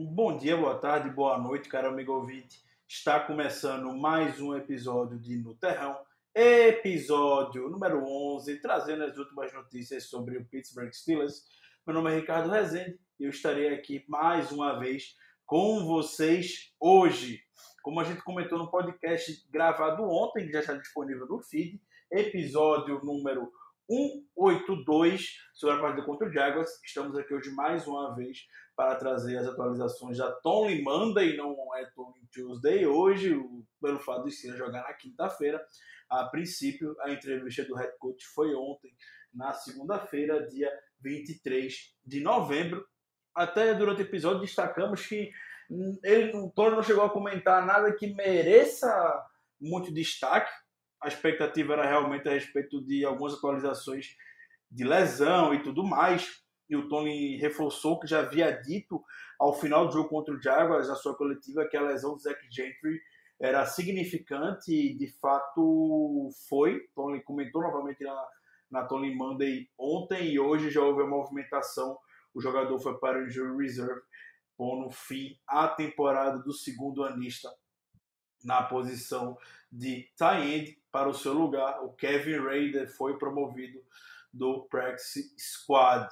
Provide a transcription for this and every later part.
Bom dia, boa tarde, boa noite, caro amigo ouvinte. Está começando mais um episódio de No Terrão, episódio número 11, trazendo as últimas notícias sobre o Pittsburgh Steelers. Meu nome é Ricardo Rezende e eu estarei aqui mais uma vez com vocês hoje. Como a gente comentou no podcast gravado ontem, que já está disponível no feed, episódio número 182 sobre a partida contra o Jaguars. Estamos aqui hoje mais uma vez para trazer as atualizações da Tony Monday, não é Tony Tuesday. Hoje, pelo fato de ser jogar na quinta-feira, a princípio, a entrevista do head coach foi ontem, na segunda-feira, dia 23 de novembro. Até durante o episódio destacamos que ele, o Tony não chegou a comentar nada que mereça muito destaque, a expectativa era realmente a respeito de algumas atualizações de lesão e tudo mais. E o Tony reforçou que já havia dito ao final do jogo contra o Jaguars, na sua coletiva, que a lesão do Zach Gentry era significante e de fato foi. Tony comentou novamente na, na Tony Monday ontem e hoje já houve a movimentação. O jogador foi para o Injury Reserve, pondo fim à temporada do segundo anista na posição de tie-end para o seu lugar. O Kevin Raider foi promovido do Practice Squad.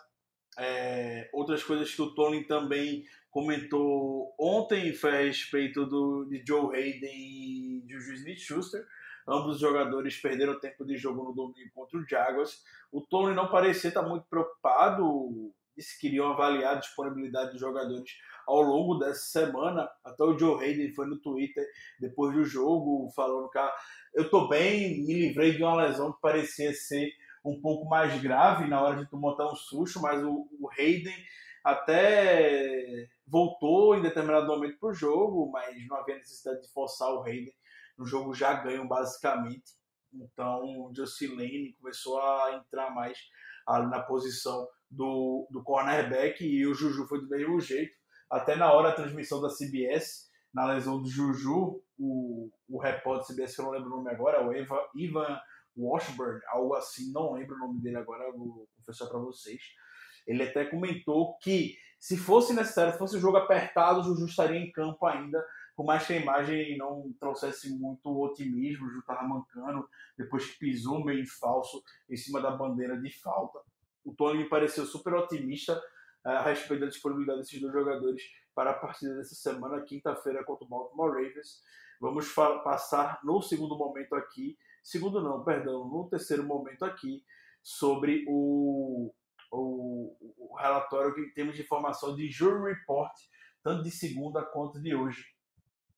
É, outras coisas que o Tony também comentou ontem foi a respeito do, de Joe Hayden e Juju Smith-Schuster. Ambos os jogadores perderam tempo de jogo no domingo contra o Jaguars. O Tony não parecia estar muito preocupado, disse que iriam avaliar a disponibilidade dos jogadores ao longo dessa semana. Até o Joe Hayden foi no Twitter depois do jogo falando que ah, eu tô bem, me livrei de uma lesão que parecia ser um pouco mais grave na hora de tu montar um susto, mas o, o Hayden até voltou em determinado momento para o jogo, mas não havia necessidade de forçar o Hayden. No jogo já ganham basicamente. Então o Justin Lane começou a entrar mais ali na posição do, do cornerback e o Juju foi do mesmo jeito até na hora da transmissão da CBS, na lesão do Juju, o, o repórter CBS, que eu não lembro o nome agora, o Eva, Ivan Washburn, algo assim, não lembro o nome dele agora, vou confessar para vocês. Ele até comentou que se fosse necessário, se fosse um jogo apertado, o Juju estaria em campo ainda, por mais que a imagem não trouxesse muito otimismo, o Juju estava mancando, depois que pisou meio falso em cima da bandeira de falta. O Tony me pareceu super otimista, a respeito da disponibilidade desses dois jogadores para a partida dessa semana, quinta-feira, contra o Baltimore Ravens. Vamos passar no segundo momento aqui, segundo não, perdão, no terceiro momento aqui, sobre o, o, o relatório que temos de informação de Jury Report, tanto de segunda quanto de hoje.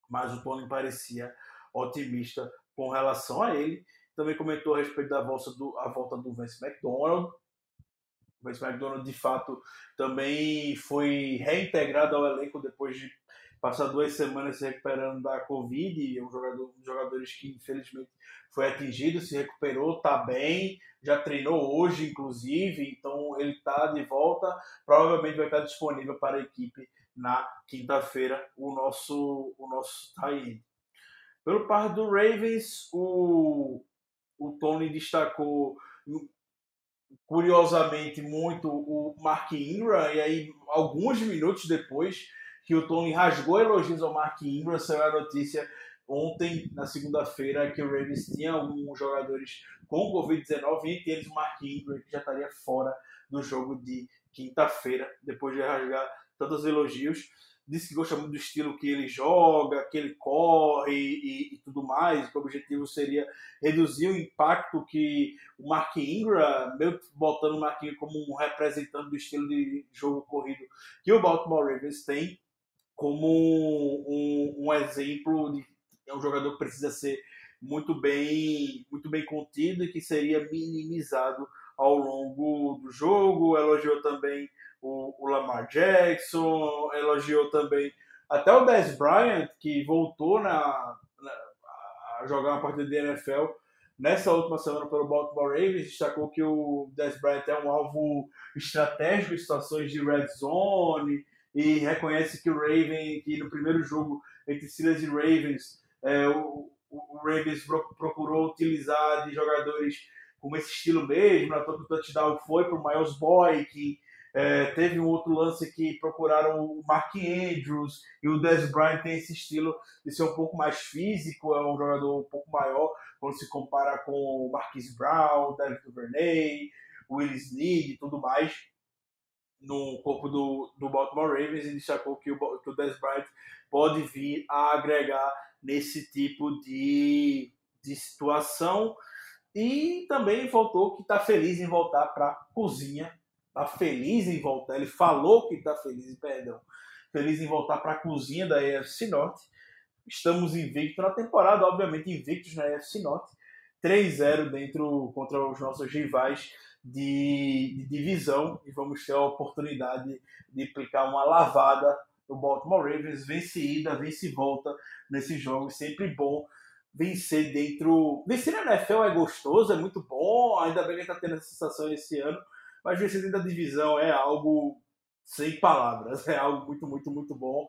Mas o Tony parecia otimista com relação a ele. Também comentou a respeito da volta do, a volta do Vince McDonald, Vince McDonald, de fato, também foi reintegrado ao elenco depois de passar duas semanas se recuperando da Covid. Um jogador, um jogadores que, infelizmente, foi atingido, se recuperou, está bem, já treinou hoje, inclusive, então ele está de volta. Provavelmente vai estar disponível para a equipe na quinta-feira, o nosso, o nosso tie Pelo par do Ravens, o, o Tony destacou curiosamente muito o Mark Ingram, e aí alguns minutos depois que o Tony rasgou elogios ao Mark Ingram, saiu a notícia ontem, na segunda-feira, que o Ravens tinha alguns jogadores com Covid-19, entre eles o Mark Ingram, que já estaria fora do jogo de quinta-feira, depois de rasgar tantos elogios disse que gosta muito do estilo que ele joga, que ele corre e, e, tudo mais, que o objetivo seria reduzir o impacto que o Mark Ingram, meio botando o Mark Ingram como um representante do estilo de jogo corrido que o Baltimore Ravens tem, como um, um exemplo de é um jogador que precisa ser muito bem, muito bem contido e que seria minimizado ao longo do jogo. Elogiou também o, o Lamar Jackson, elogiou também até o Dez Bryant, que voltou na, na, a jogar uma partida de NFL nessa última semana pelo Baltimore Ravens, destacou que o Dez Bryant é um alvo estratégico em situações de red zone e reconhece que o Raven, que no primeiro jogo entre Steelers e Ravens, é, o, o, Ravens procurou utilizar de jogadores com esse estilo mesmo, na toa que o touchdown foi para o Miles Boy, É, teve um outro lance que procuraram o Mark Andrews e o Dez Bryant tem esse estilo de ser um pouco mais físico, é um jogador um pouco maior quando se compara com o Marquis Brown, David Duvernay, Willis Need e tudo mais no corpo do, do Baltimore Ravens e destacou que o, que o Dez Bryant pode vir a agregar nesse tipo de, de situação. E também voltou que está feliz em voltar para a cozinha tá feliz em voltar. Ele falou que tá feliz, perdão, feliz em voltar para a cozinha da EFC Norte. Estamos invictos na temporada, obviamente invictos na EFC Norte. 3-0 dentro contra os nossos rivais de, de, divisão e vamos ter a oportunidade de aplicar uma lavada no Baltimore Ravens, vence ida, vence volta nesses jogos, sempre bom vencer dentro. Vencer na NFL é gostoso, é muito bom, ainda bem que está tendo essa sensação esse ano, mas vencer dentro da divisão é algo sem palavras, é algo muito, muito, muito bom.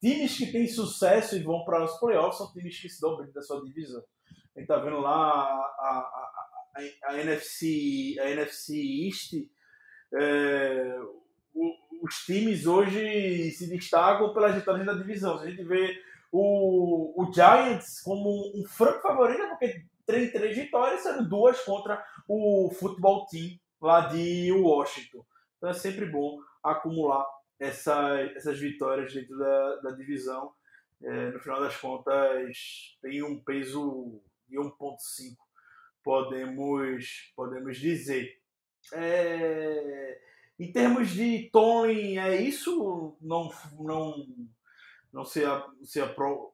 Times que têm sucesso e vão para os playoffs são times que se dão bem da sua divisão. A gente tá vendo lá a, a, a, a NFC, a NFC East, é, o, os times hoje se destacam pelas vitórias da divisão. Se a gente vê o, o Giants como um franco favorito, porque tem três vitórias, sendo duas contra o Football Team lá de Washington. Então é sempre bom acumular essa, essas vitórias dentro da, da divisão. É, no final das contas, tem um peso de 1,5, podemos, podemos dizer. É, em termos de Tony, é isso? Não, não, não se, se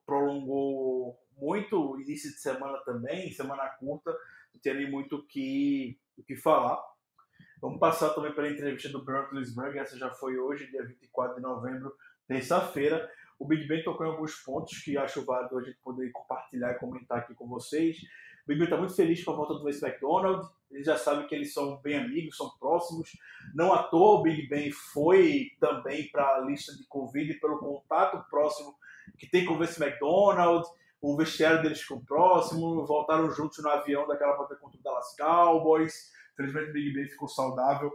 prolongou muito, início de semana também, semana curta, não nem muito o que, o que falar. Vamos passar também pela entrevista do Brent Lisberg, essa já foi hoje, dia 24 de novembro, terça-feira. O Big Ben tocou em alguns pontos que acho válido a gente poder compartilhar e comentar aqui com vocês. O Big Ben está muito feliz com a volta do Vince McDonald. Ele já sabe que eles são bem amigos, são próximos. Não à toa o Big Ben foi também para a lista de Covid pelo contato próximo que tem com o Vince McDonald. O vestiário deles ficou próximo, voltaram juntos no avião daquela partida contra o Dallas Cowboys. Felizmente o Big Ben ficou saudável.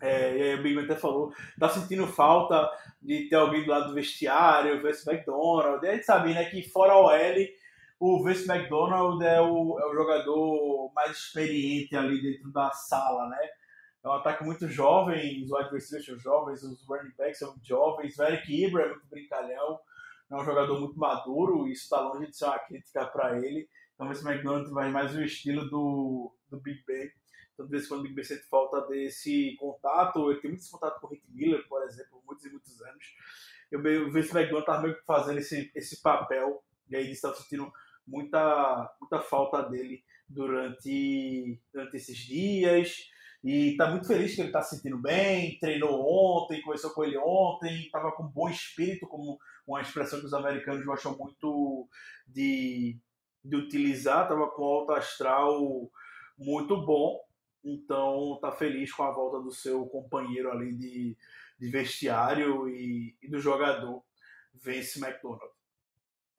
É, e aí o Big Ben até falou, tá sentindo falta de ter alguém do lado do vestiário, Vince McDonald. E a gente sabe, né, que fora o L, o Vince McDonald é o, é o jogador mais experiente ali dentro da sala, né? É um ataque muito jovem, os wide receivers são jovens, os running backs são jovens, o Eric Ibra é muito brincalhão, é um jogador muito maduro, e isso está longe de ser uma crítica para ele. Então, o Vince McDonald vai mais o estilo do, do Big Ben toda vez quando o Big Ben sente falta desse contato, ele tem muito contato com o Rick Miller, por exemplo, muitos e muitos anos. Eu vejo que o McDonald estava meio que fazendo esse, esse papel, e aí estava sentindo muita, muita falta dele durante, durante esses dias. E está muito feliz que ele está se sentindo bem, treinou ontem, conversou com ele ontem, estava com bom espírito, como uma expressão que os americanos gostam muito de, de utilizar, estava com alto astral muito bom. Então tá feliz com a volta do seu companheiro ali de, de vestiário e, e, do jogador Vince McDonald.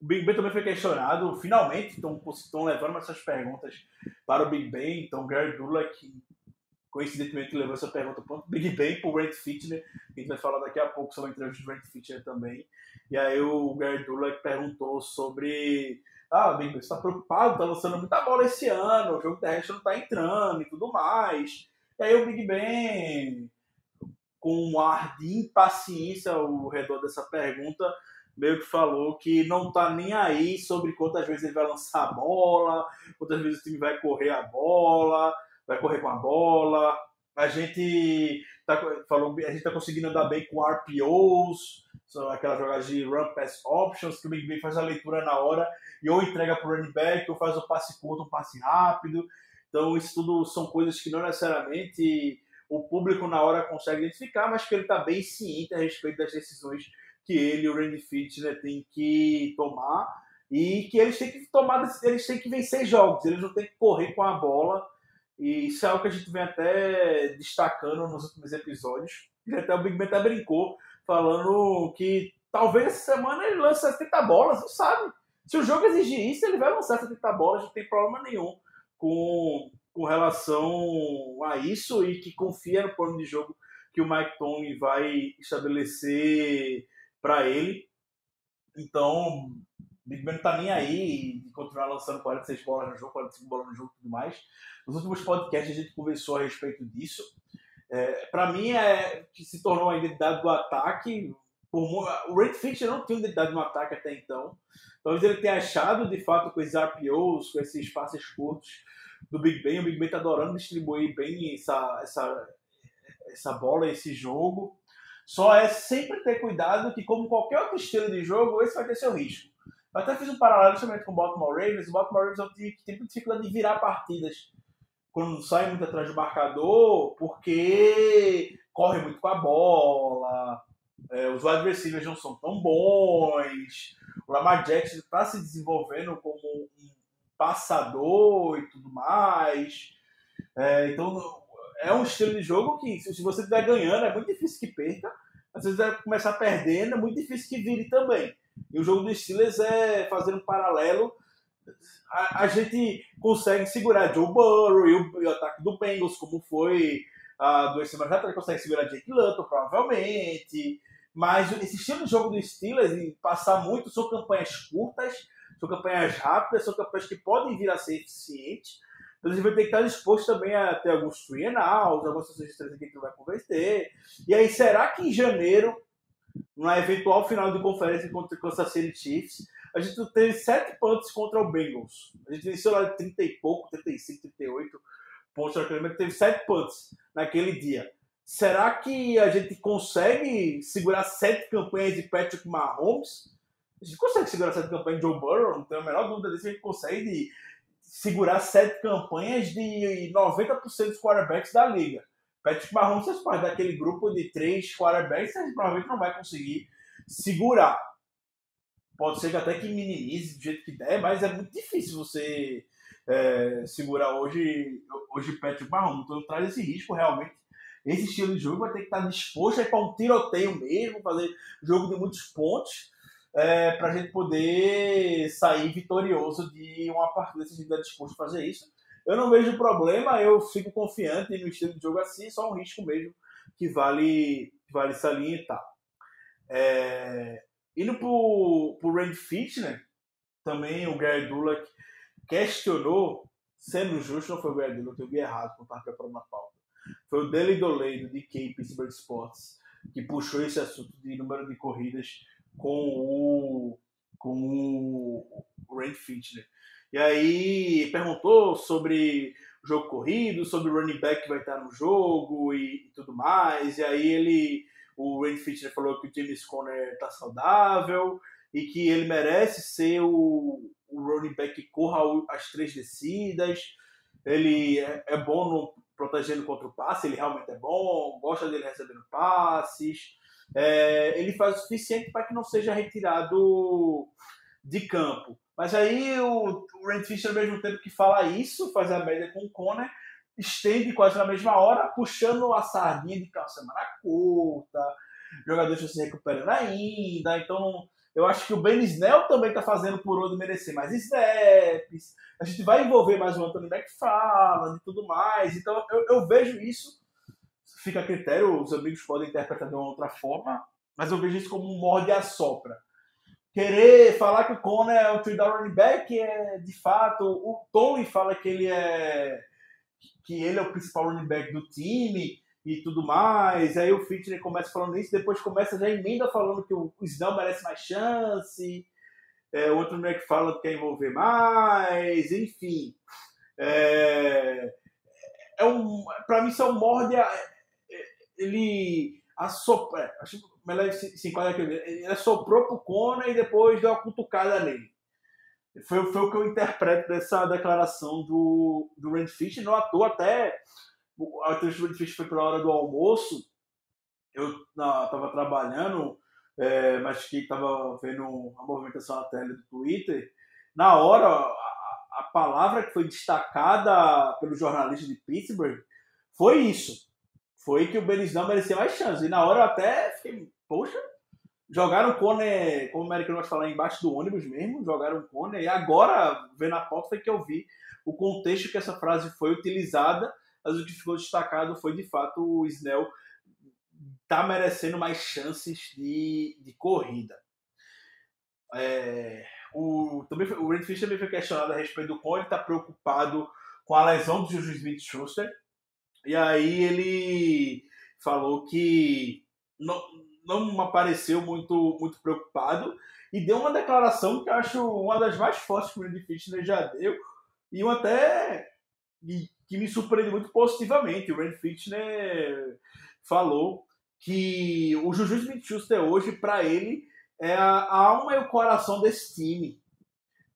O Big Ben também foi questionado, finalmente estão levando essas perguntas para o Big Ben, então Gary Dulac coincidentemente levou essa pergunta para o Big Ben para o Brent Fitner, a gente vai falar daqui a pouco sobre a entrevista do Brent Fitner também, e aí o Gary Dulac perguntou sobre ah, bem, você está preocupado, está lançando muita bola esse ano, o jogo terrestre não está entrando e tudo mais. E aí o Big Ben, com um ar de impaciência ao redor dessa pergunta, meio que falou que não está nem aí sobre quantas vezes ele vai lançar a bola, quantas vezes o time vai correr a bola, vai correr com a bola. A gente tá, falou, a gente está conseguindo andar bem com RPOs, são aquelas jogadas de run pass options, que o Big Ben faz a leitura na hora e ou entrega para o running back, ou faz o passe curto, um passe rápido. Então, isso tudo são coisas que não necessariamente o público na hora consegue identificar, mas que ele está bem ciente a respeito das decisões que ele e o Randy Fitner têm que tomar e que eles têm que tomar, eles têm que vencer jogos, eles não têm que correr com a bola. E isso é algo que a gente vem até destacando nos últimos episódios. E até o Big Ben até brincou, falando que talvez essa semana ele lance 70 bolas, não sabe. Se o jogo exigir isso, ele vai lançar 70 bolas, não tem problema nenhum com, com relação a isso e que confia no plano de jogo que o Mike Tomlin vai estabelecer para ele. Então, Big Ben não tá nem aí de continuar lançando 46 bolas no jogo, 45 bolas no jogo e tudo mais. Nos últimos podcasts a gente conversou a respeito disso. É, para mim, é que se tornou a identidade do ataque. Por, o Red Fisher não tinha identidade no ataque até então. Talvez ele tenha achado, de fato, com esses RPOs, com esses passes curtos do Big Ben. O Big Ben tá adorando distribuir bem essa, essa, essa bola, esse jogo. Só é sempre ter cuidado que, como qualquer outro estilo de jogo, esse vai ter seu risco. Eu até fiz um paralelo justamente com o Baltimore Ravens. O Baltimore Ravens é um time que tem muita dificuldade de virar partidas quando sai muito atrás do marcador, porque corre muito com a bola, é, os receivers não são tão bons, o Lamar Jackson está se desenvolvendo como um passador e tudo mais. É, então, é um estilo de jogo que, se você estiver ganhando, é muito difícil que perca. Às vezes vai começar perdendo, é muito difícil que vire também. E o jogo dos Steelers é fazer um paralelo. A, a gente consegue segurar Joe Burrow e o, e o ataque do Bengals, como foi há duas semanas atrás, consegue segurar Jake Luton, provavelmente. Mas esse estilo de jogo dos Steelers, e passar muito, são campanhas curtas, são campanhas rápidas, são campanhas que podem vir a ser eficientes. Então a gente vai ter que estar disposto também a ter alguns three and outs, algumas sugestões que não vai converter. E aí, será que em janeiro na eventual final de conferência contra o Kansas City Chiefs, a gente teve sete pontos contra o Bengals. A gente venceu lá de 30 e pouco, 35, 38 pontos naquele momento, teve sete pontos naquele dia. Será que a gente consegue segurar sete campanhas de Patrick Mahomes? A gente consegue segurar sete campanhas de Joe Burrow, não tenho a menor dúvida disso, a gente consegue segurar sete campanhas de 90% dos quarterbacks da liga. Patrick Mahomes faz parte daquele grupo de três quarterbacks, a gente provavelmente não vai conseguir segurar. Pode ser que até que minimize do jeito que der, mas é muito difícil você é, segurar hoje, hoje Patrick Mahomes. Então traz esse risco realmente. Esse estilo de jogo vai ter que estar disposto a ir para um tiroteio mesmo, fazer jogo de muitos pontos, é, para a gente poder sair vitorioso de uma partida se a gente estiver disposto a fazer isso. Eu não vejo problema, eu fico confiante no estilo de jogo assim, só um risco mesmo que vale, que vale salientar. É, indo pro, pro Randy Fitner, também o Gary Dulac questionou, sendo justo, não foi o Gary Dulac, eu vi errado quando estava preparando a pauta. Foi o Dele Doledo, de K Pittsburgh Sports, que puxou esse assunto de número de corridas com o, com o, o Randy Fitner. E aí perguntou sobre jogo corrido, sobre o running back que vai estar no jogo e, e tudo mais. E aí ele, o Randy Fitner falou que o James Conner está saudável e que ele merece ser o, o running back que corra as três descidas. Ele é, é bom no, protegendo contra o passe, ele realmente é bom, gosta dele recebendo passes. É, ele faz o suficiente para que não seja retirado de campo. Mas aí o, o Rand Fischer, ao mesmo tempo que fala isso, faz a média com o Conner, estende quase na mesma hora, puxando a sardinha de calça semana curta, jogadores se recuperando ainda. Então, eu acho que o Ben Snell também está fazendo por onde merecer mais snaps. A gente vai envolver mais o Anthony McFarland e tudo mais. Então, eu, eu vejo isso. Fica a critério, os amigos podem interpretar de uma outra forma, mas eu vejo isso como um morde a sopra querer falar que o Conner é o three down running back é de fato o Tony fala que ele é que ele é o principal running back do time e tudo mais. Aí o Fitner começa falando isso, depois começa já emenda falando que o Snell merece mais chance. É, outro que fala que quer envolver mais, enfim. É, é um, para mim, isso é um morde. Ele assopra. É, acho melhor se, se enquadra aqui. Ele assoprou pro Conor e depois deu uma cutucada nele. Foi, foi o que eu interpreto dessa declaração do, do Rand Fish. Não à toa, até a entrevista do Rand Fish foi pela hora do almoço. Eu estava trabalhando, é, mas que estava vendo a movimentação na tela do Twitter. Na hora, a, a palavra que foi destacada pelo jornalista de Pittsburgh foi isso foi que o Belisão merecia mais chance. E na hora eu até fiquei, poxa, jogaram o Cone, como o americano vai falar, embaixo do ônibus mesmo, jogaram o Cone. E agora, vendo a pauta, foi que eu vi o contexto que essa frase foi utilizada, mas o que ficou destacado foi de fato o Snell está merecendo mais chances de, de corrida. É, o, também foi, o Red Fish também foi questionado a respeito do ele está preocupado com a lesão do Juju Smith-Schuster. E aí ele falou que não apareceu muito, muito preocupado e deu uma declaração que eu acho uma das mais fortes que o Randy Fitchner já deu e uma até que me surpreendeu muito positivamente. O Randy Fitchner falou que o Juju Smith-Schuster hoje, para ele, é a alma e o coração desse time.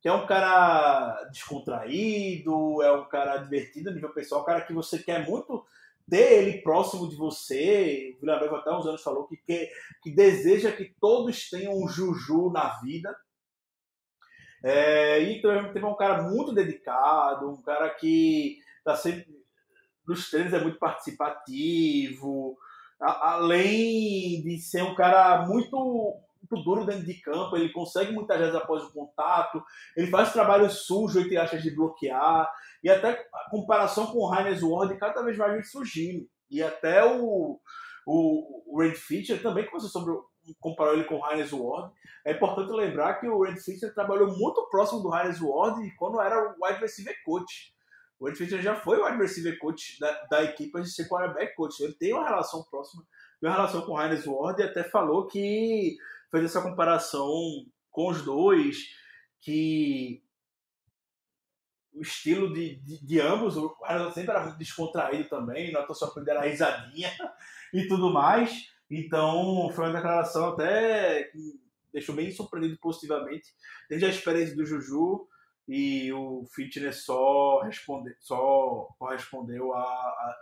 Que é um cara descontraído, é um cara divertido a nível pessoal, um cara que você quer muito ter ele próximo de você. O Villanova até uns anos falou que, que, que deseja que todos tenham um Juju na vida. É, e também teve um cara muito dedicado, um cara que está sempre nos treinos é muito participativo, a, além de ser um cara muito muito duro dentro de campo, ele consegue muitas vezes após o contato, ele faz trabalho sujo, entre aspas, de bloquear, e até a comparação com o Heinz Ward cada vez mais surgindo. E até o, o, o Red Fischer também começou sobre comparou ele com o Heinz Ward. É importante lembrar que o Red Fischer trabalhou muito próximo do Heinz Ward quando era o wide receiver coach. O Ed Fischer já foi o wide receiver coach da, da equipe de ser quarterback coach. Ele tem uma relação próxima, tem uma relação com o Heinz Ward e até falou que fez essa comparação com os dois, que o estilo de, de, de ambos, o Arnold sempre era descontraído também, só quando era risadinha e tudo mais. Então foi uma declaração até que deixou bem surpreendido positivamente. Desde a experiência do Juju e o Fitness só, responde, só correspondeu a, a,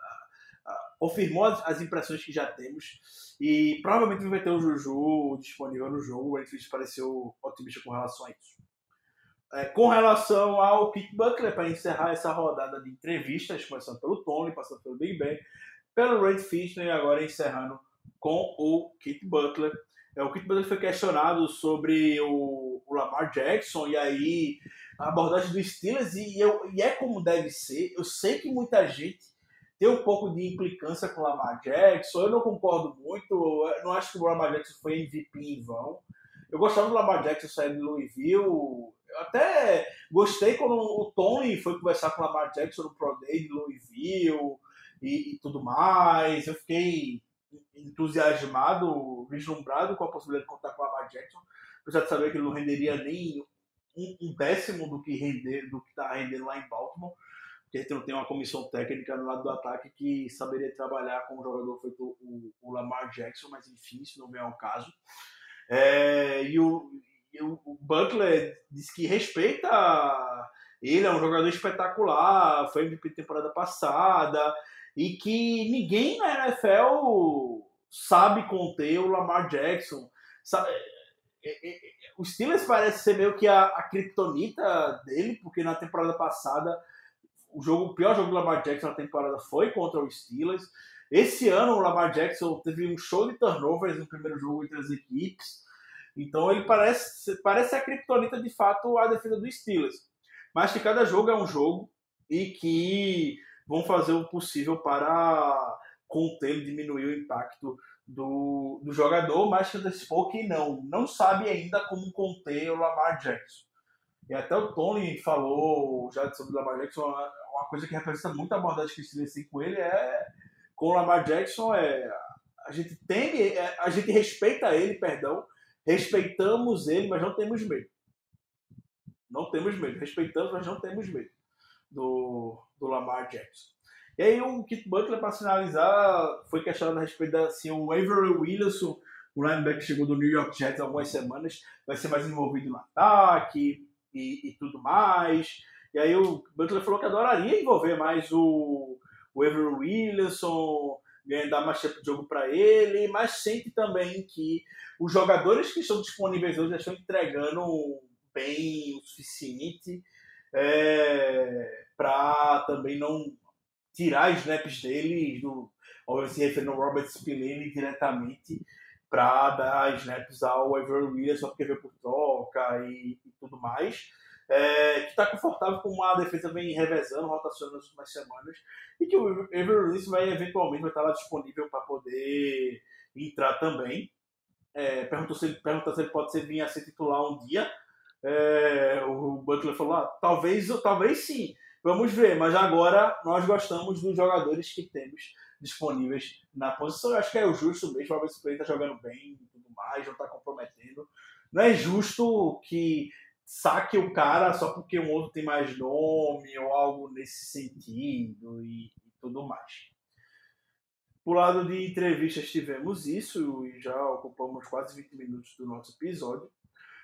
confirmou as, as, impressões que já temos e provavelmente vai ter o Juju disponível no jogo. O Enfield pareceu otimista com relação a isso. É, com relação ao Pete Butler, para encerrar essa rodada de entrevistas, começando pelo Tony, passando pelo Big Ben, pelo Red Fitner e agora encerrando com o Kit Butler. É, o Kit Butler foi questionado sobre o, o, Lamar Jackson e aí a abordagem do Steelers e, eu, e é como deve ser. Eu sei que muita gente tem um pouco de implicância com o Lamar Jackson. Eu não concordo muito. Eu não acho que o Lamar Jackson foi MVP em vão. Eu gostava do Lamar Jackson sair de Louisville. Eu até gostei quando o Tony foi conversar com o Lamar Jackson no Pro Day de Louisville e, e tudo mais. Eu fiquei entusiasmado, vislumbrado com a possibilidade de contar com o Lamar Jackson. Apesar de saber que ele não renderia nem um, um décimo do que render, do que está rendendo lá em Baltimore que a gente não tem uma comissão técnica no lado do ataque que saberia trabalhar com um jogador feito o, o Lamar Jackson, mas enfim, isso não vem ao caso. É, e, o, o Butler diz que respeita ele, é um jogador espetacular, foi MVP temporada passada, e que ninguém na NFL sabe conter o Lamar Jackson. Sabe, é, é, é, o Steelers parece ser meio que a, a criptonita dele, porque na temporada passada o jogo, o pior jogo do Lamar Jackson na temporada foi contra o Steelers. Esse ano o Lamar Jackson teve um show de turnovers no primeiro jogo entre as equipes. Então ele parece, parece a criptonita de fato a defesa do Steelers. Mas que cada jogo é um jogo e que vão fazer o possível para conter, diminuir o impacto do, do jogador, mas que antecipou que não, não sabe ainda como conter o Lamar Jackson. E até o Tony falou já sobre o Lamar Jackson, uma coisa que representa muito a abordagem que o Steelers tem com ele é com o Lamar Jackson é a gente tem é, a gente respeita ele, perdão, respeitamos ele, mas não temos medo. Não temos medo, respeitamos, mas não temos medo do, do Lamar Jackson. E aí o Kit Butler, para finalizar, foi questionado a respeito da assim, o Avery Williamson, o linebacker que chegou do New York Jets há algumas semanas, vai ser mais envolvido no ataque e, e tudo mais. E aí o Butler falou que adoraria envolver mais o, o Avery Williamson, dar mais tempo de jogo para ele, mas sente também que os jogadores que estão disponíveis hoje estão entregando bem o suficiente é, para também não tirar snaps dele, do, obviamente se referindo ao Robert Spillane diretamente, para dar snaps ao Avery Williamson, porque veio por troca e, e tudo mais é, que está confortável com uma defesa vem revezando, rotacionando nas últimas semanas, e que o Everest vai eventualmente vai estar lá disponível para poder entrar também. É, perguntou se ele, perguntou se ele pode ser, vir a ser titular um dia. É, o Butler falou: ah, talvez, talvez sim. Vamos ver, mas agora nós gostamos dos jogadores que temos disponíveis na posição. Eu acho que é o justo mesmo. O Robert está jogando bem e tudo mais, não está comprometendo. Não é justo que saque o cara só porque um outro tem mais nome ou algo nesse sentido e, e tudo mais. Por lado de entrevistas tivemos isso e já ocupamos quase 20 minutos do nosso episódio.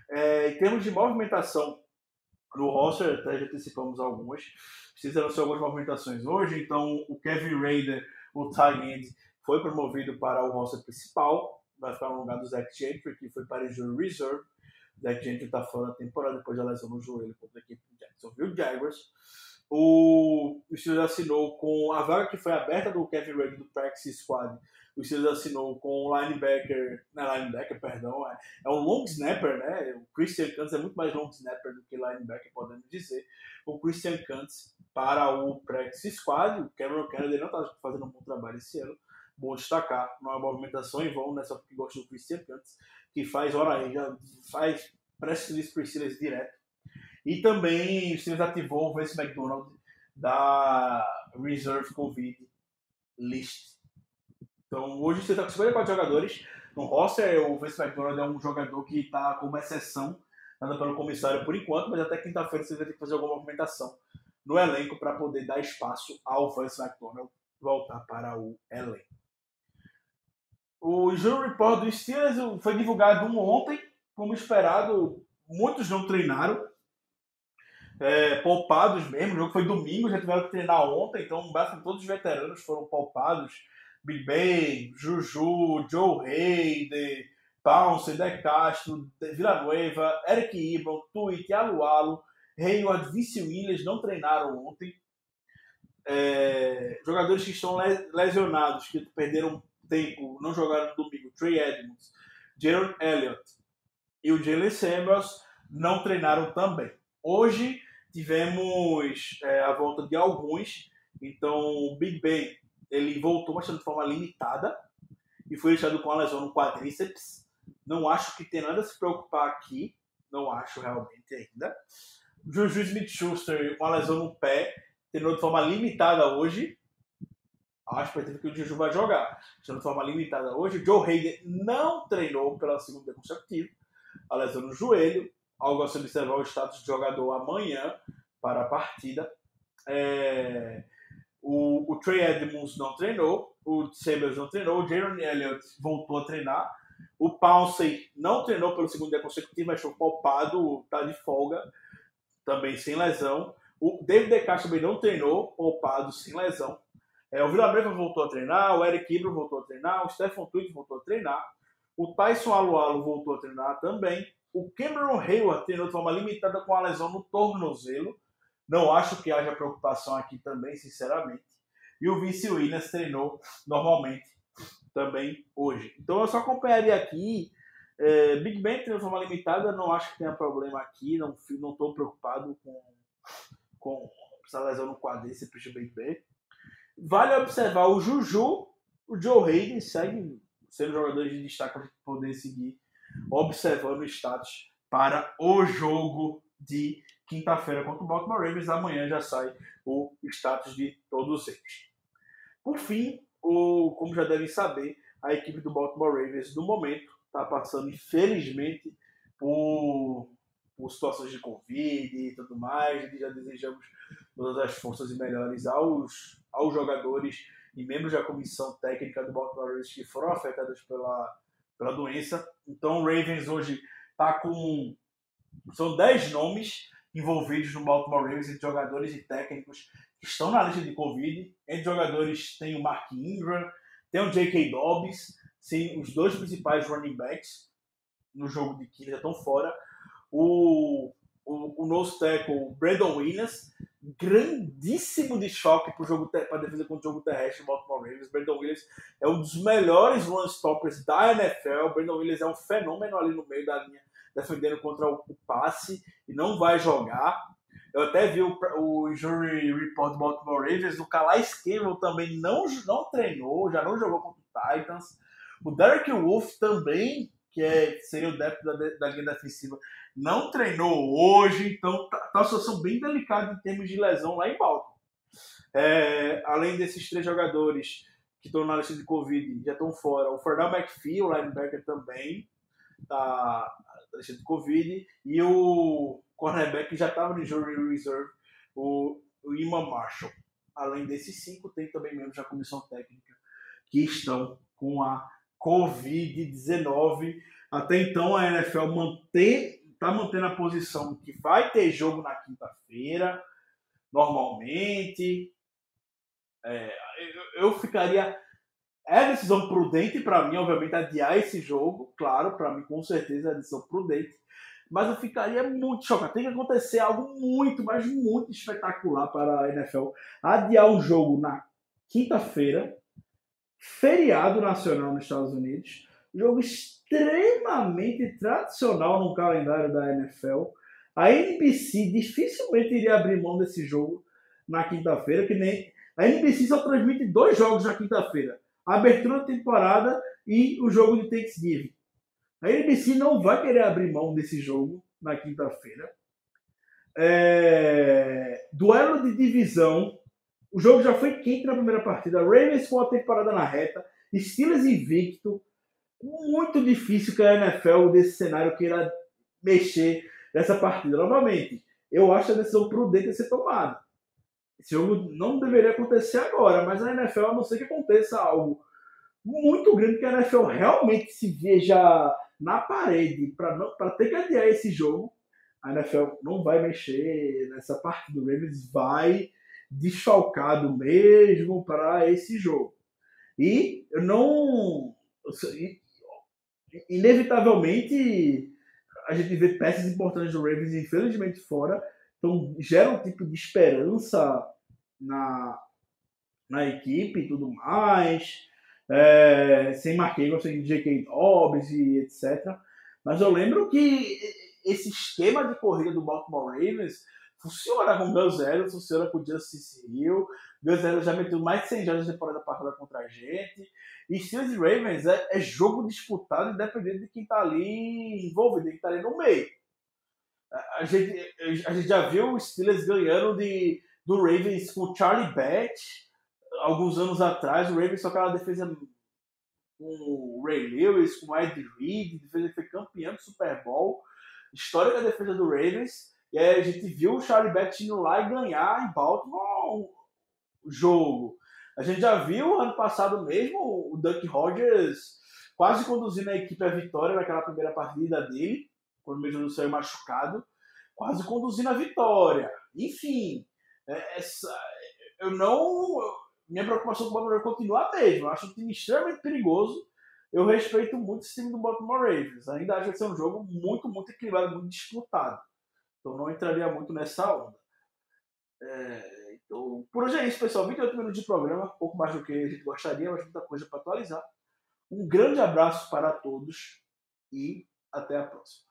É, em termos de movimentação no roster, até já antecipamos algumas. Fizeram ser algumas movimentações hoje, então o Kevin Raider, o tight foi promovido para o roster principal, vai ficar no lugar do Zach Gentry, que foi para o Reserve. Zach Gentry está fora da temporada depois da lesão no joelho contra a equipe do Jacksonville Jaguars. O, o Steelers assinou com a vaga que foi aberta do Kevin Raider do Practice Squad. O Steelers assinou com o linebacker, não é linebacker, perdão, é, é um long snapper, né? O Christian Cantz é muito mais long snapper do que linebacker, podemos dizer. O Christian Cantz para o Practice Squad. O Cameron Kennedy não está fazendo um bom trabalho esse ano. Bom destacar, não é movimentação em vão, né? Só porque gosta do Christian Cantz, que faz hora já faz press release Steelers direto e também o Steelers ativou o Vince McDonald da Reserve Covid List. Então hoje você está com 54 jogadores no roster. O Vince McDonald é um jogador que está como exceção, nada pelo comissário por enquanto, mas até quinta-feira você vai ter que fazer alguma movimentação no elenco para poder dar espaço ao Vince McDonald voltar para o elenco. O Injury Report do Steelers foi divulgado ontem, como esperado, muitos não treinaram é, poupados mesmo. O jogo foi domingo, já tiveram que treinar ontem, então basicamente todos os veteranos foram poupados. Big Ben, Juju, Joe Hayden, Pounce, De Castro, Villanueva, Eric Ibram, Tweet, Alualo, Hayward, Vince Williams não treinaram ontem. É, jogadores que estão lesionados, que perderam tempo, não jogaram no domingo, Trey Edmonds, Jaron Elliott e o Jalen Samuels não treinaram também. Hoje Tivemos é, a volta de alguns, então o Big Ben ele voltou, mas de forma limitada e foi deixado com a lesão no quadríceps. Não acho que tem nada a se preocupar aqui, não acho realmente ainda. Juju Smith-Schuster com a lesão no pé, treinou de forma limitada hoje. Acho que o Juju vai jogar. De forma limitada hoje. Joe Hayden não treinou pela segunda consecutiva. A lesão no joelho algo a se observar o status de jogador amanhã para a partida. É, o, o Trey Edmonds não treinou, o Sabers não treinou, o Jaron Elliott voltou a treinar, o Pouncey não treinou pelo segundo dia consecutivo, mas foi poupado, está de folga, também sem lesão. O David DeCastro também não treinou, poupado, sem lesão. É, o Villanueva voltou a treinar, o Eric Ibro voltou a treinar, o Stefan Tweed voltou a treinar, o Tyson Alualo voltou a treinar também. O Cameron Hayward treinou de forma limitada com a lesão no tornozelo. Não acho que haja preocupação aqui também, sinceramente. E o Vince Williams treinou normalmente também hoje. Então eu só acompanharia aqui. É, Big Ben treinou de forma limitada, não acho que tenha problema aqui. Não estou preocupado com, com essa lesão no quadríceps do Big Ben. Vale observar o Juju, o Joe Hayden segue sendo jogadores de destaque para poder seguir observando o status para o jogo de quinta-feira contra o Baltimore Ravens. Amanhã já sai o status de todos eles. Por fim, o, como já devem saber, a equipe do Baltimore Ravens no momento está passando, infelizmente, por, por situações de Covid e tudo mais. E já desejamos todas as forças e melhores aos, aos jogadores e membros da comissão técnica do Baltimore Ravens que foram afetados pela pela doença. Então o Ravens hoje está com. São 10 nomes envolvidos no Baltimore Ravens, entre jogadores e técnicos que estão na lista de Covid. Entre jogadores tem o Mark Ingram, tem o J.K. Dobbs, sim, os dois principais running backs no jogo de quinta já estão fora. O, o, o nose tackle Brandon Williams, grandíssimo desfalque para jogo para defesa contra o jogo terrestre do Baltimore Ravens. Brandon Williams é um dos melhores run stoppers da NFL. Brandon Williams é um fenômeno ali no meio da linha, defendendo contra o, o passe e não vai jogar. Eu até vi o, o injury report do Baltimore Ravens. O Calais Campbell também não, não treinou, já não jogou contra o Titans. O Derek Wolf também, que é, seria o depth da, da linha defensiva, não treinou hoje, então tá, tá uma situação bem delicada em termos de lesão lá em Baltimore. É, além desses três jogadores que estão na lista de Covid, já estão fora. O Fernando McPhee, o linebacker também, tá na lista de Covid. E o cornerback já estava no Jury Reserve, o, o Iman Marshall. Além desses cinco, tem também membros da comissão técnica que estão com a Covid-19. Até então, a NFL mantém, está mantendo a posição que vai ter jogo na quinta-feira, normalmente. É, eu, eu ficaria. É decisão prudente para mim, obviamente, adiar esse jogo. Claro, para mim, com certeza, é decisão prudente. Mas eu ficaria muito chocado. Tem que acontecer algo muito, mas muito espetacular para a NFL. Adiar um jogo na quinta-feira, feriado nacional nos Estados Unidos, jogo extremamente tradicional no calendário da NFL. A NBC dificilmente iria abrir mão desse jogo na quinta-feira, que nem a NBC só transmite dois jogos na quinta-feira: a abertura da temporada e o jogo de Thanksgiving. A NBC não vai querer abrir mão desse jogo na quinta-feira. É... Duelo de divisão. O jogo já foi quente na primeira partida. Ravens com a temporada na reta. Steelers invicto. Muito difícil que a NFL desse cenário queira mexer nessa partida. Novamente, eu acho a decisão prudente a ser tomada. Esse jogo não deveria acontecer agora, mas a NFL, a não ser que aconteça algo muito grande, que a NFL realmente se veja na parede para ter que adiar esse jogo, a NFL não vai mexer nessa parte do Ravens, vai desfalcado mesmo para esse jogo. E eu não. Inevitavelmente, a gente vê peças importantes do Ravens, infelizmente, fora. Então, gera um tipo de esperança na, na equipe e tudo mais. É, sem Marquinhos, sem J.K. Dobbs e etc. Mas eu lembro que esse esquema de corrida do Baltimore Ravens funciona com o Gus funciona com o Justice Hill. Gus já meteu mais de 100 jogos de temporada passada contra a gente. E Steelers e Ravens é, é, jogo disputado independente de quem está ali envolvido, de quem está ali no meio. A gente, a gente já viu o Steelers ganhando de, do Ravens com o Charlie Batch alguns anos atrás. O Ravens só aquela defesa com o Ray Lewis, com o Ed Reed, defesa que foi campeão do Super Bowl. Histórica defesa do Ravens. E aí a gente viu o Charlie Batch indo lá e ganhar em Baltimore o jogo. A gente já viu ano passado mesmo o Duck Rogers quase conduzindo a equipe à vitória naquela primeira partida dele quando o Medellín saiu machucado, quase conduzindo a vitória. Enfim, é, essa, eu não. Minha preocupação com o Baltimore continua a mesma. Eu acho um time extremamente perigoso. Eu respeito muito esse time do Baltimore Ravens. Ainda acho que vai ser um jogo muito, muito equilibrado, muito disputado. Então não entraria muito nessa onda. É, então, por hoje é isso, pessoal. 28 minutos de programa, pouco mais do que a gente gostaria, mas muita coisa para atualizar. Um grande abraço para todos e até a próxima.